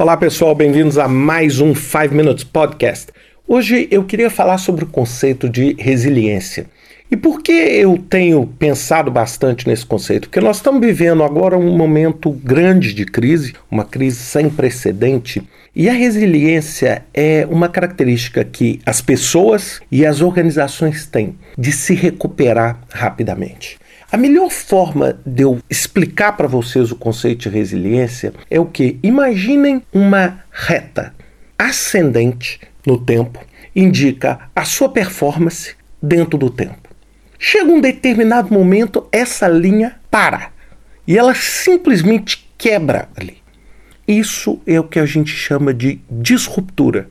Olá pessoal, bem-vindos a mais um 5 Minutes Podcast. Hoje eu queria falar sobre o conceito de resiliência. E por que eu tenho pensado bastante nesse conceito? Porque nós estamos vivendo agora um momento grande de crise, uma crise sem precedente, e a resiliência é uma característica que as pessoas e as organizações têm de se recuperar rapidamente. A melhor forma de eu explicar para vocês o conceito de resiliência é o que? Imaginem uma reta ascendente no tempo, indica a sua performance dentro do tempo. Chega um determinado momento, essa linha para e ela simplesmente quebra ali. Isso é o que a gente chama de disruptura.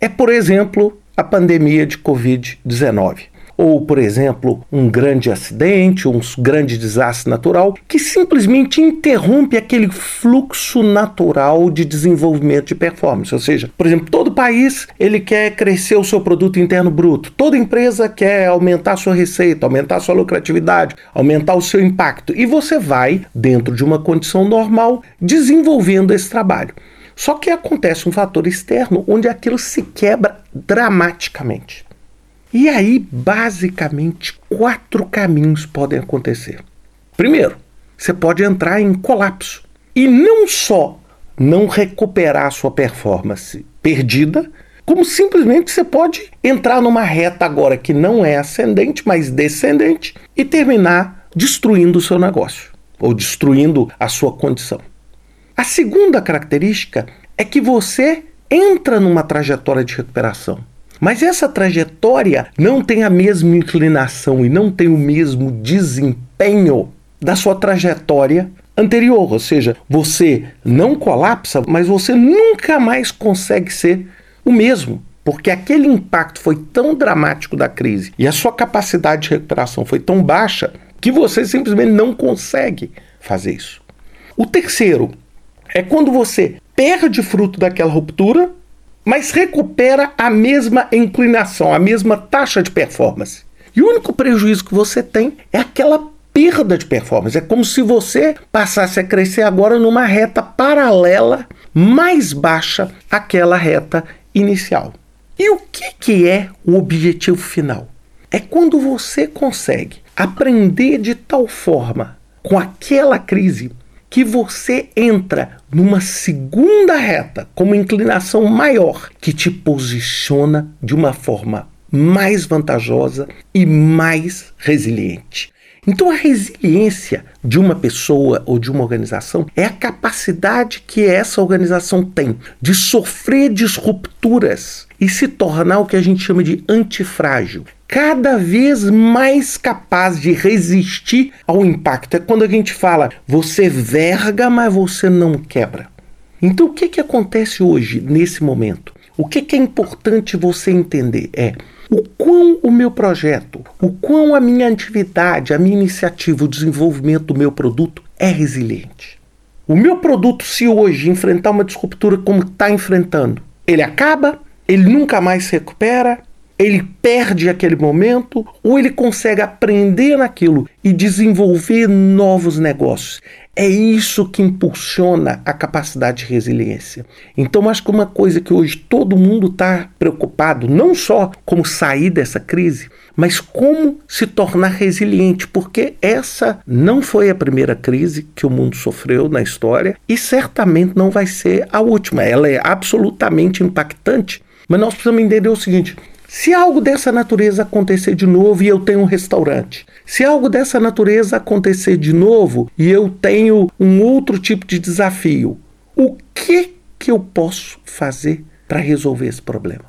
É, por exemplo, a pandemia de Covid-19 ou, por exemplo, um grande acidente, um grande desastre natural, que simplesmente interrompe aquele fluxo natural de desenvolvimento de performance. Ou seja, por exemplo, todo país ele quer crescer o seu produto interno bruto, toda empresa quer aumentar sua receita, aumentar sua lucratividade, aumentar o seu impacto, e você vai, dentro de uma condição normal, desenvolvendo esse trabalho. Só que acontece um fator externo onde aquilo se quebra dramaticamente. E aí, basicamente, quatro caminhos podem acontecer. Primeiro, você pode entrar em colapso e não só não recuperar a sua performance perdida, como simplesmente você pode entrar numa reta agora que não é ascendente, mas descendente e terminar destruindo o seu negócio ou destruindo a sua condição. A segunda característica é que você entra numa trajetória de recuperação mas essa trajetória não tem a mesma inclinação e não tem o mesmo desempenho da sua trajetória anterior, ou seja, você não colapsa, mas você nunca mais consegue ser o mesmo, porque aquele impacto foi tão dramático da crise e a sua capacidade de recuperação foi tão baixa que você simplesmente não consegue fazer isso. O terceiro é quando você perde fruto daquela ruptura mas recupera a mesma inclinação, a mesma taxa de performance. E o único prejuízo que você tem é aquela perda de performance. É como se você passasse a crescer agora numa reta paralela mais baixa àquela reta inicial. E o que, que é o objetivo final? É quando você consegue aprender de tal forma com aquela crise que você entra numa segunda reta com uma inclinação maior que te posiciona de uma forma mais vantajosa e mais resiliente. Então, a resiliência de uma pessoa ou de uma organização é a capacidade que essa organização tem de sofrer disrupturas e se tornar o que a gente chama de antifrágil cada vez mais capaz de resistir ao impacto. É quando a gente fala, você verga, mas você não quebra. Então, o que, que acontece hoje, nesse momento? O que, que é importante você entender é o quão o meu projeto, o quão a minha atividade, a minha iniciativa, o desenvolvimento do meu produto é resiliente. O meu produto, se hoje enfrentar uma disruptura como está enfrentando, ele acaba, ele nunca mais se recupera, ele perde aquele momento ou ele consegue aprender naquilo e desenvolver novos negócios. É isso que impulsiona a capacidade de resiliência. Então, acho que uma coisa que hoje todo mundo está preocupado, não só como sair dessa crise, mas como se tornar resiliente, porque essa não foi a primeira crise que o mundo sofreu na história e certamente não vai ser a última. Ela é absolutamente impactante. Mas nós precisamos entender o seguinte: se algo dessa natureza acontecer de novo e eu tenho um restaurante, se algo dessa natureza acontecer de novo e eu tenho um outro tipo de desafio, o que que eu posso fazer para resolver esse problema?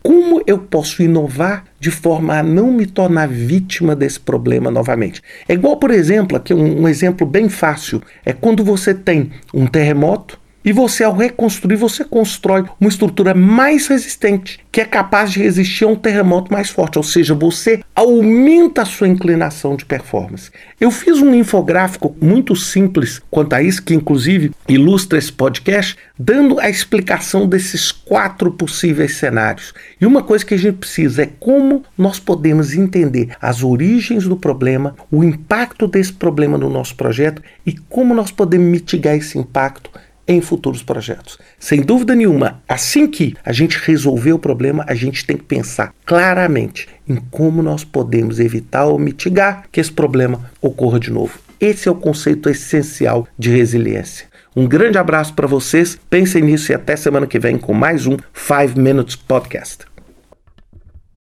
Como eu posso inovar de forma a não me tornar vítima desse problema novamente? É igual, por exemplo, aqui um, um exemplo bem fácil, é quando você tem um terremoto e você, ao reconstruir, você constrói uma estrutura mais resistente, que é capaz de resistir a um terremoto mais forte. Ou seja, você aumenta a sua inclinação de performance. Eu fiz um infográfico muito simples quanto a isso, que inclusive ilustra esse podcast, dando a explicação desses quatro possíveis cenários. E uma coisa que a gente precisa é como nós podemos entender as origens do problema, o impacto desse problema no nosso projeto e como nós podemos mitigar esse impacto em futuros projetos. Sem dúvida nenhuma, assim que a gente resolver o problema, a gente tem que pensar claramente em como nós podemos evitar ou mitigar que esse problema ocorra de novo. Esse é o conceito essencial de resiliência. Um grande abraço para vocês, pensem nisso e até semana que vem com mais um 5 Minutes Podcast.